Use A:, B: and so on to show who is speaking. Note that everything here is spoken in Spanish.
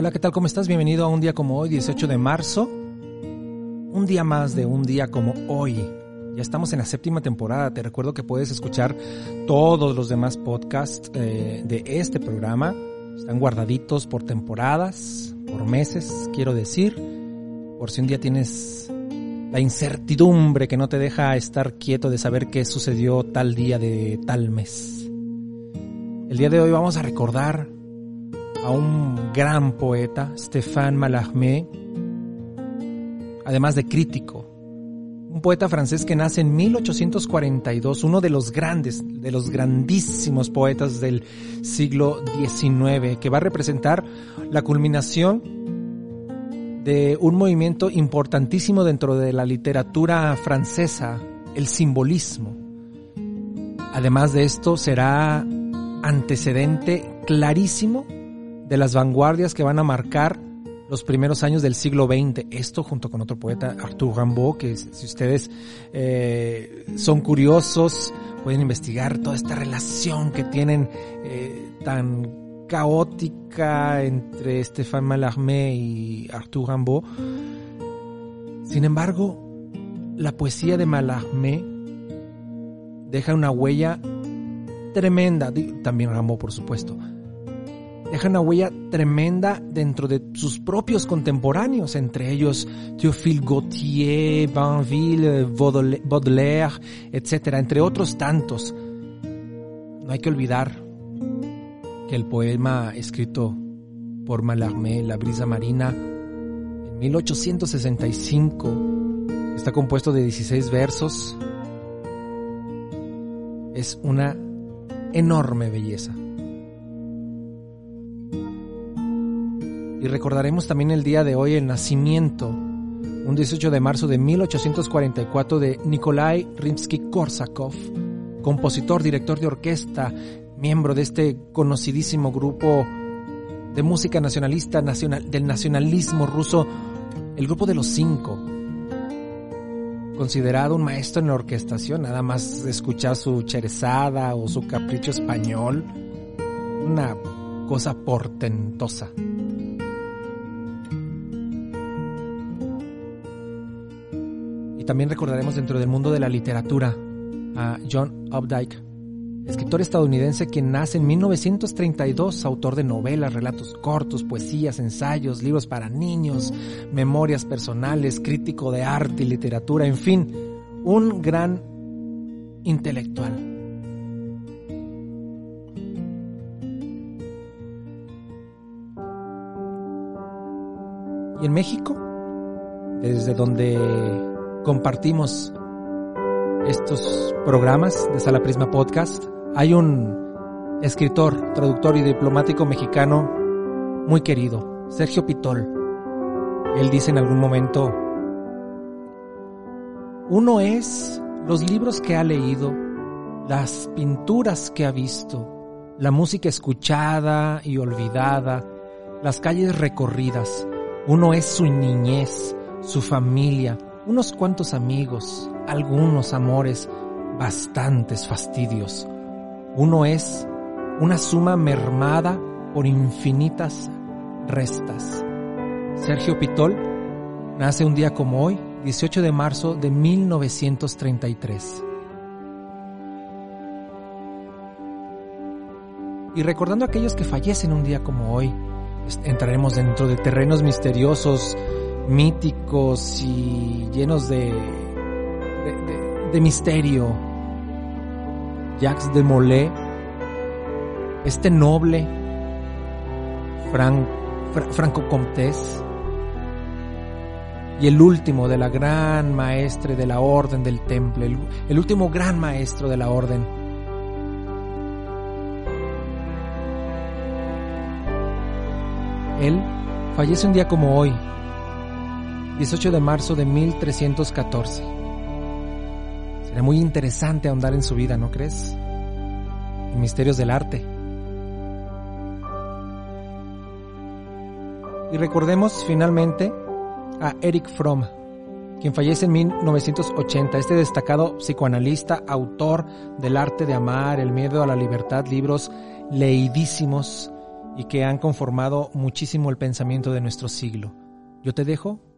A: Hola, ¿qué tal? ¿Cómo estás? Bienvenido a un día como hoy, 18 de marzo. Un día más de un día como hoy. Ya estamos en la séptima temporada. Te recuerdo que puedes escuchar todos los demás podcasts eh, de este programa. Están guardaditos por temporadas, por meses, quiero decir. Por si un día tienes la incertidumbre que no te deja estar quieto de saber qué sucedió tal día de tal mes. El día de hoy vamos a recordar a un gran poeta, Stéphane Mallarmé, además de crítico. Un poeta francés que nace en 1842, uno de los grandes, de los grandísimos poetas del siglo XIX, que va a representar la culminación de un movimiento importantísimo dentro de la literatura francesa, el simbolismo. Además de esto, será antecedente clarísimo de las vanguardias que van a marcar los primeros años del siglo XX. Esto junto con otro poeta, Arthur Rimbaud, que si ustedes eh, son curiosos, pueden investigar toda esta relación que tienen eh, tan caótica entre Stéphane Mallarmé y Arthur Rimbaud. Sin embargo, la poesía de Mallarmé deja una huella tremenda, también Rimbaud por supuesto, deja una huella tremenda dentro de sus propios contemporáneos, entre ellos Théophile Gautier, Banville, Baudelaire, etc., entre otros tantos. No hay que olvidar que el poema escrito por Mallarmé, La brisa marina, en 1865, está compuesto de 16 versos, es una enorme belleza. Y recordaremos también el día de hoy el nacimiento, un 18 de marzo de 1844, de Nikolai Rimsky-Korsakov, compositor, director de orquesta, miembro de este conocidísimo grupo de música nacionalista nacional, del nacionalismo ruso, el grupo de los cinco. Considerado un maestro en la orquestación, nada más escuchar su cherezada o su capricho español, una cosa portentosa. También recordaremos dentro del mundo de la literatura a John Updike, escritor estadounidense quien nace en 1932, autor de novelas, relatos cortos, poesías, ensayos, libros para niños, memorias personales, crítico de arte y literatura, en fin, un gran intelectual. Y en México, desde donde compartimos estos programas de Sala Prisma Podcast, hay un escritor, traductor y diplomático mexicano muy querido, Sergio Pitol. Él dice en algún momento, uno es los libros que ha leído, las pinturas que ha visto, la música escuchada y olvidada, las calles recorridas. Uno es su niñez, su familia, unos cuantos amigos, algunos amores, bastantes fastidios. Uno es una suma mermada por infinitas restas. Sergio Pitol nace un día como hoy, 18 de marzo de 1933. Y recordando a aquellos que fallecen un día como hoy, entraremos dentro de terrenos misteriosos, míticos y llenos de, de, misterio. Jacques de Molay, este noble Franco Comtés, y el último de la gran maestre de la orden del temple, el, el último gran maestro de la orden. Él fallece un día como hoy, 18 de marzo de 1314. Será muy interesante ahondar en su vida, ¿no crees? En misterios del arte. Y recordemos finalmente a Eric Fromm, quien fallece en 1980, este destacado psicoanalista, autor del arte de amar, el miedo a la libertad, libros leidísimos y que han conformado muchísimo el pensamiento de nuestro siglo. Yo te dejo,